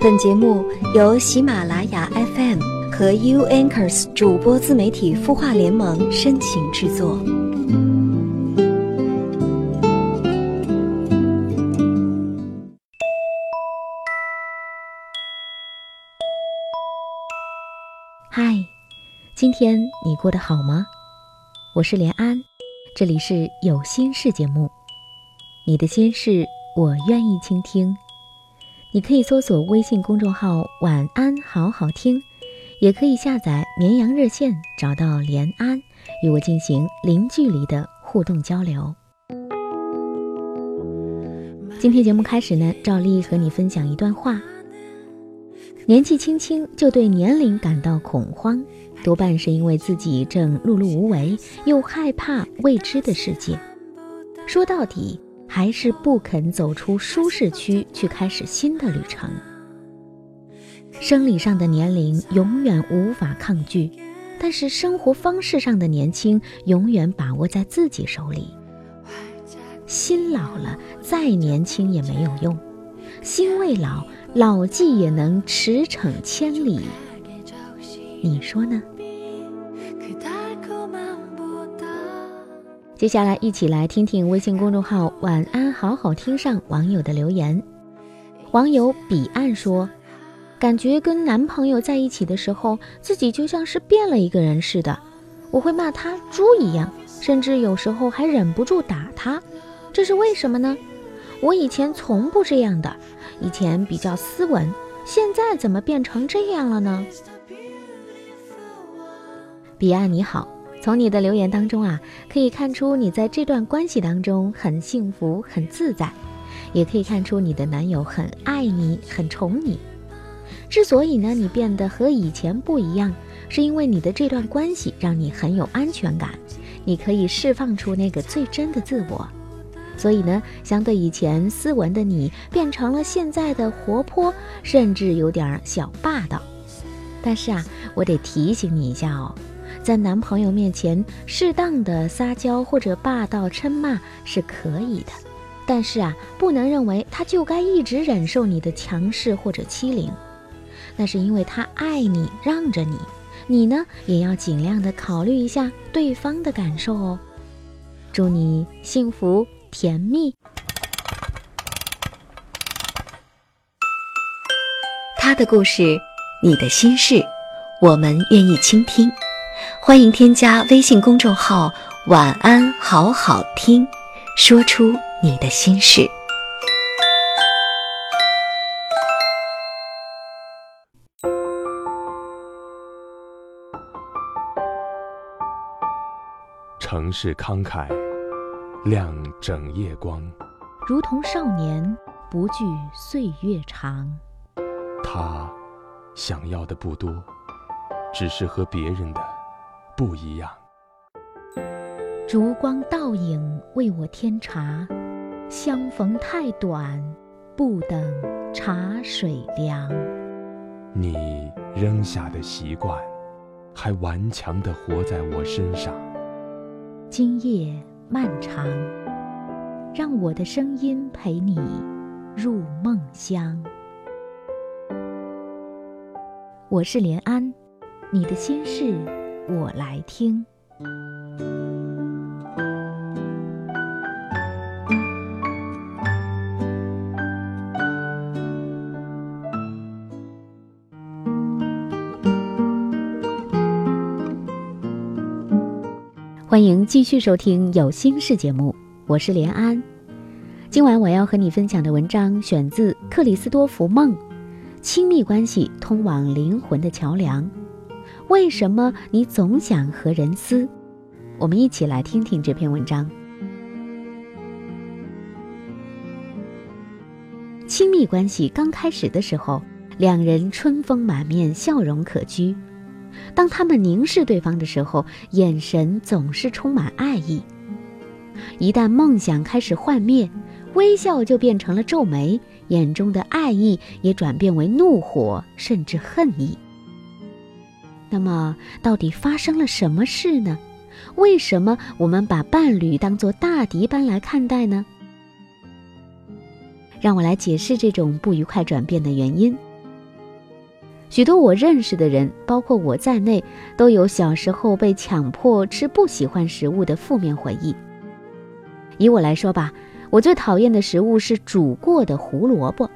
本节目由喜马拉雅 FM 和 U Anchors 主播自媒体孵化联盟深情制作。嗨，今天你过得好吗？我是连安，这里是有心事节目，你的心事我愿意倾听。你可以搜索微信公众号“晚安好好听”，也可以下载绵阳热线找到连安，与我进行零距离的互动交流。今天节目开始呢，照例和你分享一段话：年纪轻轻就对年龄感到恐慌，多半是因为自己正碌碌无为，又害怕未知的世界。说到底。还是不肯走出舒适区去开始新的旅程。生理上的年龄永远无法抗拒，但是生活方式上的年轻永远把握在自己手里。心老了，再年轻也没有用；心未老，老骥也能驰骋千里。你说呢？接下来，一起来听听微信公众号“晚安好好听”上网友的留言。网友彼岸说：“感觉跟男朋友在一起的时候，自己就像是变了一个人似的。我会骂他猪一样，甚至有时候还忍不住打他。这是为什么呢？我以前从不这样的，以前比较斯文，现在怎么变成这样了呢？”彼岸你好。从你的留言当中啊，可以看出你在这段关系当中很幸福、很自在，也可以看出你的男友很爱你、很宠你。之所以呢，你变得和以前不一样，是因为你的这段关系让你很有安全感，你可以释放出那个最真的自我。所以呢，相对以前斯文的你，变成了现在的活泼，甚至有点小霸道。但是啊，我得提醒你一下哦。在男朋友面前适当的撒娇或者霸道嗔骂是可以的，但是啊，不能认为他就该一直忍受你的强势或者欺凌，那是因为他爱你，让着你，你呢也要尽量的考虑一下对方的感受哦。祝你幸福甜蜜。他的故事，你的心事，我们愿意倾听。欢迎添加微信公众号“晚安好好听”，说出你的心事。城市慷慨，亮整夜光，如同少年不惧岁月长。他想要的不多，只是和别人的。不一样。烛光倒影为我添茶，相逢太短，不等茶水凉。你扔下的习惯，还顽强地活在我身上。今夜漫长，让我的声音陪你入梦乡。我是连安，你的心事。我来听。欢迎继续收听《有心事》节目，我是连安。今晚我要和你分享的文章选自克里斯多福·梦，《亲密关系通往灵魂的桥梁》。为什么你总想和人撕？我们一起来听听这篇文章。亲密关系刚开始的时候，两人春风满面，笑容可掬。当他们凝视对方的时候，眼神总是充满爱意。一旦梦想开始幻灭，微笑就变成了皱眉，眼中的爱意也转变为怒火，甚至恨意。那么，到底发生了什么事呢？为什么我们把伴侣当作大敌般来看待呢？让我来解释这种不愉快转变的原因。许多我认识的人，包括我在内，都有小时候被强迫吃不喜欢食物的负面回忆。以我来说吧，我最讨厌的食物是煮过的胡萝卜。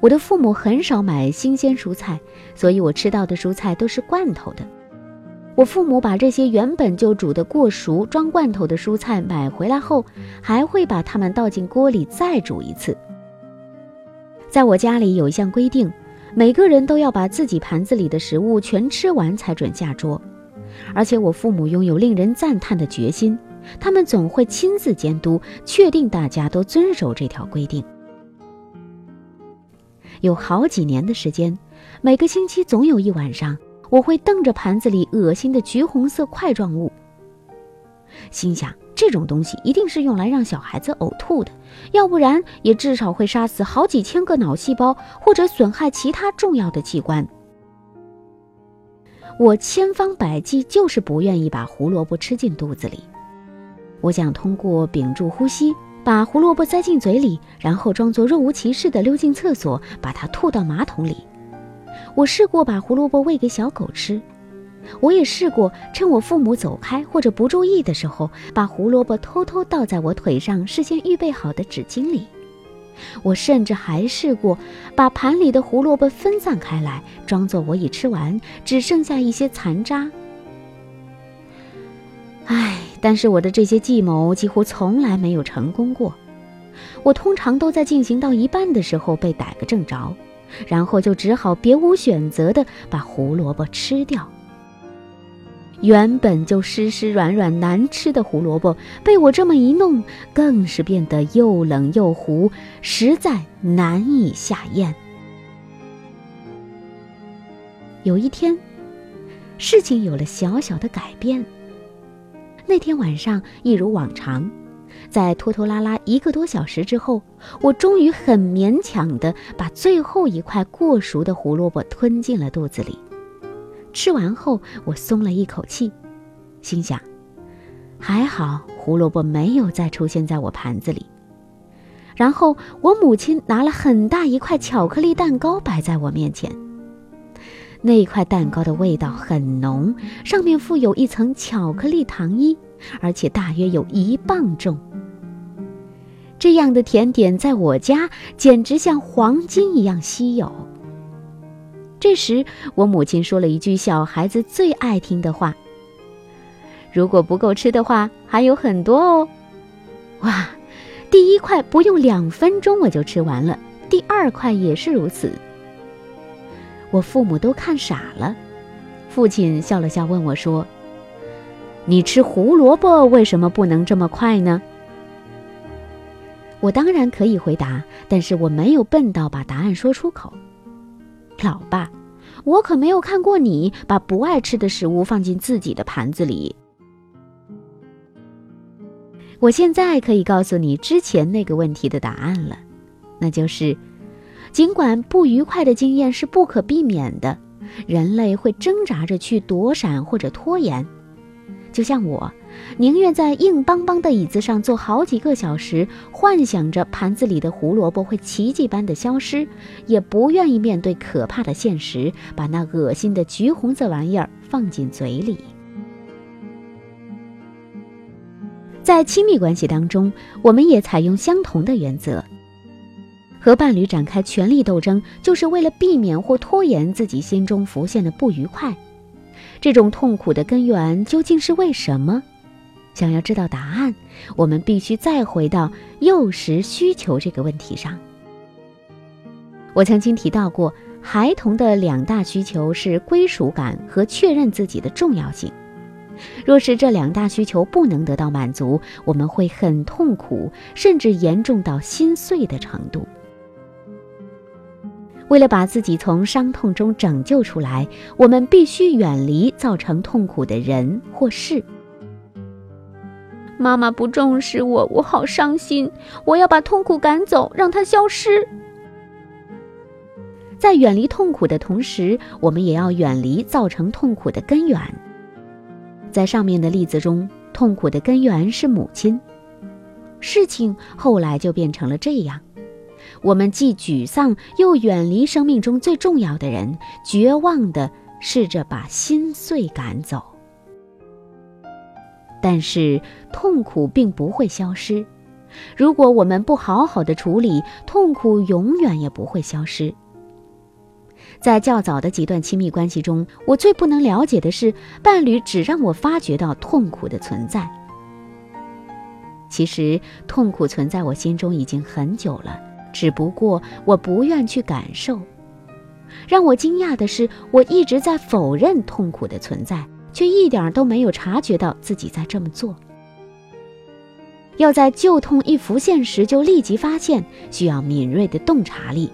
我的父母很少买新鲜蔬菜，所以我吃到的蔬菜都是罐头的。我父母把这些原本就煮得过熟、装罐头的蔬菜买回来后，还会把它们倒进锅里再煮一次。在我家里有一项规定，每个人都要把自己盘子里的食物全吃完才准下桌，而且我父母拥有令人赞叹的决心，他们总会亲自监督，确定大家都遵守这条规定。有好几年的时间，每个星期总有一晚上。我会瞪着盘子里恶心的橘红色块状物，心想这种东西一定是用来让小孩子呕吐的，要不然也至少会杀死好几千个脑细胞或者损害其他重要的器官。我千方百计就是不愿意把胡萝卜吃进肚子里，我想通过屏住呼吸把胡萝卜塞进嘴里，然后装作若无其事地溜进厕所，把它吐到马桶里。我试过把胡萝卜喂给小狗吃，我也试过趁我父母走开或者不注意的时候，把胡萝卜偷偷倒在我腿上事先预备好的纸巾里。我甚至还试过把盘里的胡萝卜分散开来，装作我已吃完，只剩下一些残渣。唉，但是我的这些计谋几乎从来没有成功过。我通常都在进行到一半的时候被逮个正着。然后就只好别无选择地把胡萝卜吃掉。原本就湿湿软软难吃的胡萝卜，被我这么一弄，更是变得又冷又糊，实在难以下咽。有一天，事情有了小小的改变。那天晚上，一如往常。在拖拖拉拉一个多小时之后，我终于很勉强地把最后一块过熟的胡萝卜吞进了肚子里。吃完后，我松了一口气，心想：还好胡萝卜没有再出现在我盘子里。然后，我母亲拿了很大一块巧克力蛋糕摆在我面前。那块蛋糕的味道很浓，上面附有一层巧克力糖衣，而且大约有一磅重。这样的甜点在我家简直像黄金一样稀有。这时，我母亲说了一句小孩子最爱听的话：“如果不够吃的话，还有很多哦。”哇，第一块不用两分钟我就吃完了，第二块也是如此。我父母都看傻了，父亲笑了笑问我说：“你吃胡萝卜为什么不能这么快呢？”我当然可以回答，但是我没有笨到把答案说出口。老爸，我可没有看过你把不爱吃的食物放进自己的盘子里。我现在可以告诉你之前那个问题的答案了，那就是，尽管不愉快的经验是不可避免的，人类会挣扎着去躲闪或者拖延，就像我。宁愿在硬邦邦的椅子上坐好几个小时，幻想着盘子里的胡萝卜会奇迹般的消失，也不愿意面对可怕的现实，把那恶心的橘红色玩意儿放进嘴里。在亲密关系当中，我们也采用相同的原则，和伴侣展开权力斗争，就是为了避免或拖延自己心中浮现的不愉快。这种痛苦的根源究竟是为什么？想要知道答案，我们必须再回到幼时需求这个问题上。我曾经提到过，孩童的两大需求是归属感和确认自己的重要性。若是这两大需求不能得到满足，我们会很痛苦，甚至严重到心碎的程度。为了把自己从伤痛中拯救出来，我们必须远离造成痛苦的人或事。妈妈不重视我，我好伤心。我要把痛苦赶走，让它消失。在远离痛苦的同时，我们也要远离造成痛苦的根源。在上面的例子中，痛苦的根源是母亲。事情后来就变成了这样：我们既沮丧又远离生命中最重要的人，绝望地试着把心碎赶走。但是痛苦并不会消失，如果我们不好好的处理，痛苦永远也不会消失。在较早的几段亲密关系中，我最不能了解的是，伴侣只让我发觉到痛苦的存在。其实，痛苦存在我心中已经很久了，只不过我不愿去感受。让我惊讶的是，我一直在否认痛苦的存在，却一点都没有察觉到自己在这么做。要在旧痛一浮现时就立即发现，需要敏锐的洞察力。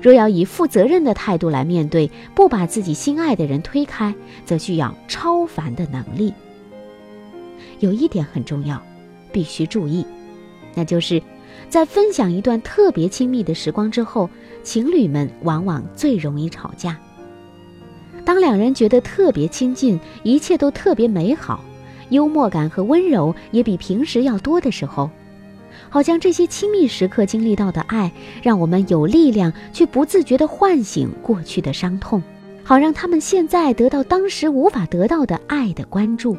若要以负责任的态度来面对，不把自己心爱的人推开，则需要超凡的能力。有一点很重要，必须注意，那就是在分享一段特别亲密的时光之后，情侣们往往最容易吵架。当两人觉得特别亲近，一切都特别美好，幽默感和温柔也比平时要多的时候。好像这些亲密时刻经历到的爱，让我们有力量去不自觉地唤醒过去的伤痛，好让他们现在得到当时无法得到的爱的关注。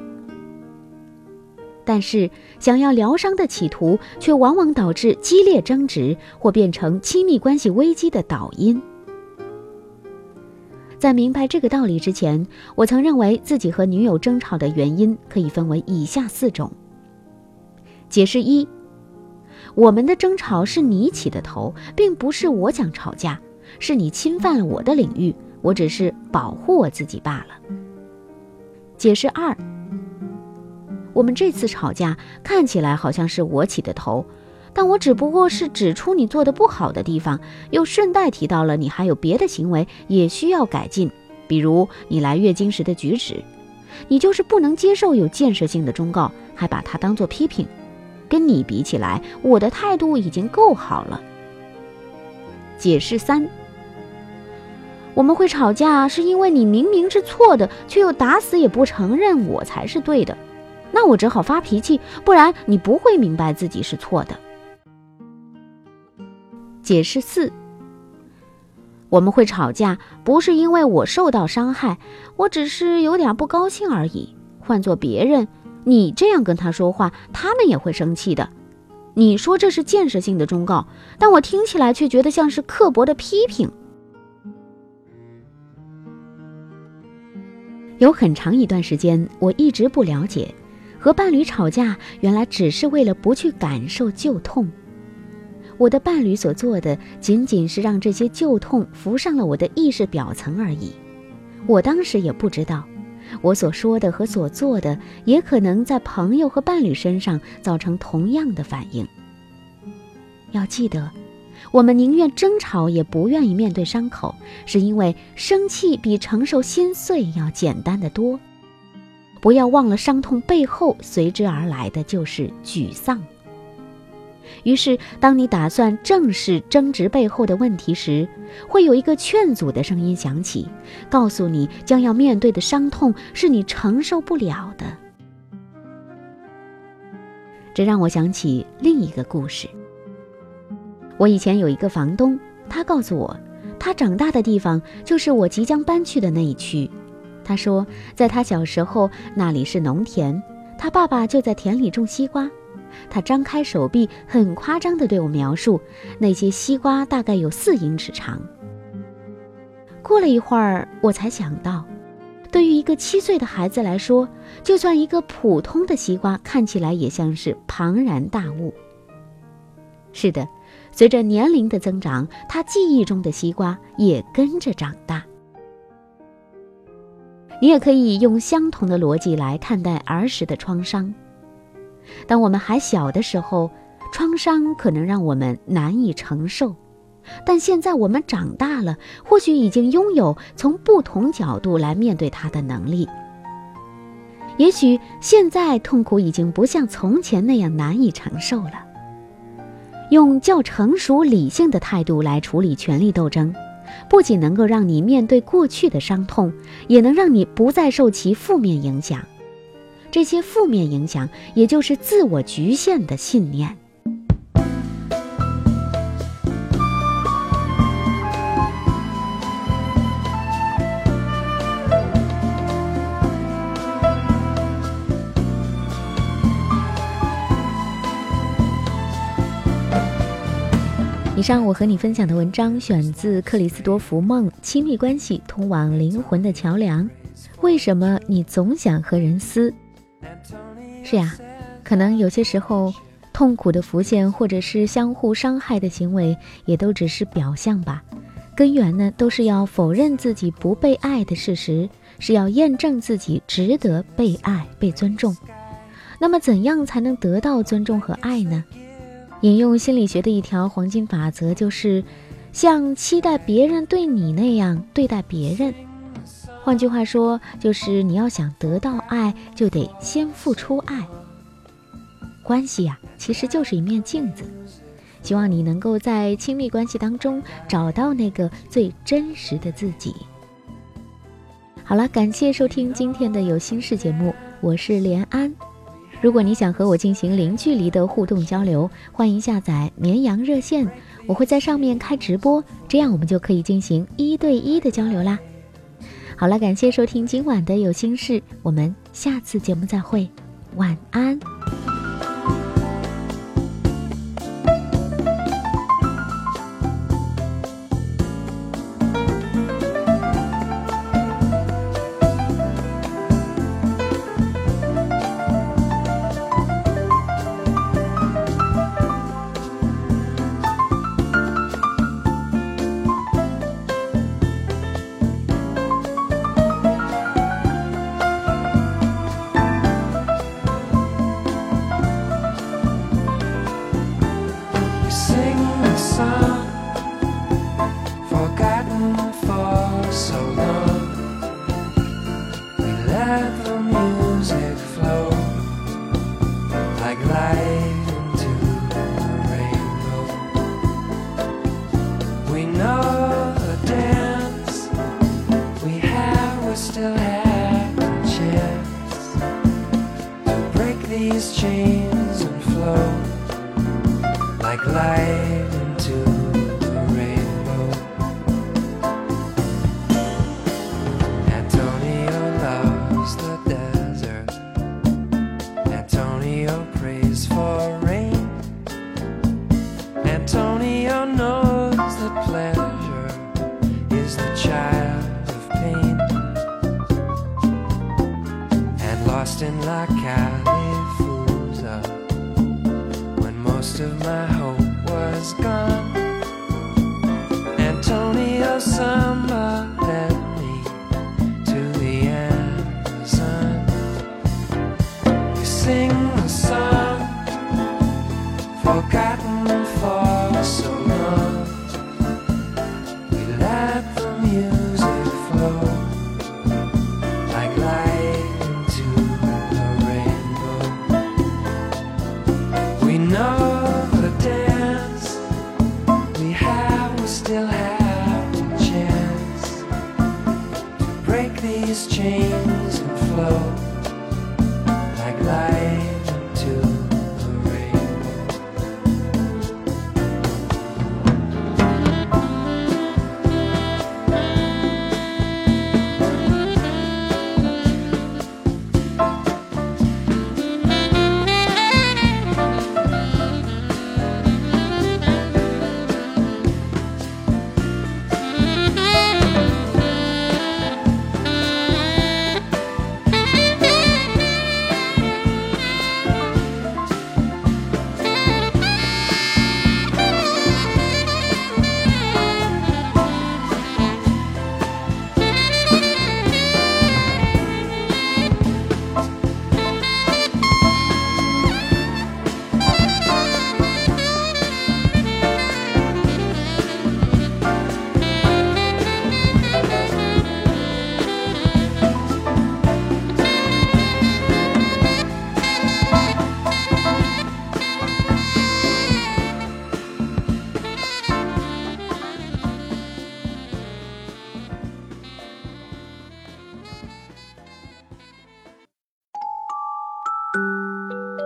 但是，想要疗伤的企图，却往往导致激烈争执，或变成亲密关系危机的导因。在明白这个道理之前，我曾认为自己和女友争吵的原因可以分为以下四种。解释一。我们的争吵是你起的头，并不是我想吵架，是你侵犯了我的领域，我只是保护我自己罢了。解释二：我们这次吵架看起来好像是我起的头，但我只不过是指出你做的不好的地方，又顺带提到了你还有别的行为也需要改进，比如你来月经时的举止，你就是不能接受有建设性的忠告，还把它当做批评。跟你比起来，我的态度已经够好了。解释三：我们会吵架，是因为你明明是错的，却又打死也不承认我才是对的，那我只好发脾气，不然你不会明白自己是错的。解释四：我们会吵架，不是因为我受到伤害，我只是有点不高兴而已。换做别人。你这样跟他说话，他们也会生气的。你说这是建设性的忠告，但我听起来却觉得像是刻薄的批评。有很长一段时间，我一直不了解，和伴侣吵架原来只是为了不去感受旧痛。我的伴侣所做的，仅仅是让这些旧痛浮上了我的意识表层而已。我当时也不知道。我所说的和所做的，也可能在朋友和伴侣身上造成同样的反应。要记得，我们宁愿争吵，也不愿意面对伤口，是因为生气比承受心碎要简单的多。不要忘了，伤痛背后随之而来的就是沮丧。于是，当你打算正视争执背后的问题时，会有一个劝阻的声音响起，告诉你将要面对的伤痛是你承受不了的。这让我想起另一个故事。我以前有一个房东，他告诉我，他长大的地方就是我即将搬去的那一区。他说，在他小时候，那里是农田，他爸爸就在田里种西瓜。他张开手臂，很夸张地对我描述，那些西瓜大概有四英尺长。过了一会儿，我才想到，对于一个七岁的孩子来说，就算一个普通的西瓜，看起来也像是庞然大物。是的，随着年龄的增长，他记忆中的西瓜也跟着长大。你也可以用相同的逻辑来看待儿时的创伤。当我们还小的时候，创伤可能让我们难以承受，但现在我们长大了，或许已经拥有从不同角度来面对它的能力。也许现在痛苦已经不像从前那样难以承受了。用较成熟理性的态度来处理权力斗争，不仅能够让你面对过去的伤痛，也能让你不再受其负面影响。这些负面影响，也就是自我局限的信念。上我和你分享的文章选自克里斯多福·梦《亲密关系通往灵魂的桥梁》。为什么你总想和人撕？是呀，可能有些时候，痛苦的浮现或者是相互伤害的行为，也都只是表象吧。根源呢，都是要否认自己不被爱的事实，是要验证自己值得被爱、被尊重。那么，怎样才能得到尊重和爱呢？引用心理学的一条黄金法则，就是像期待别人对你那样对待别人。换句话说，就是你要想得到爱，就得先付出爱。关系呀，其实就是一面镜子。希望你能够在亲密关系当中找到那个最真实的自己。好了，感谢收听今天的有心事节目，我是连安。如果你想和我进行零距离的互动交流，欢迎下载绵羊热线，我会在上面开直播，这样我们就可以进行一对一的交流啦。好了，感谢收听今晚的有心事，我们下次节目再会，晚安。chains and flows like light into the rainbow. Antonio loves the desert. Antonio prays for rain. Antonio knows that pleasure is the child of pain. And lost in La Calle. most of my hope was gone. these chains and flow.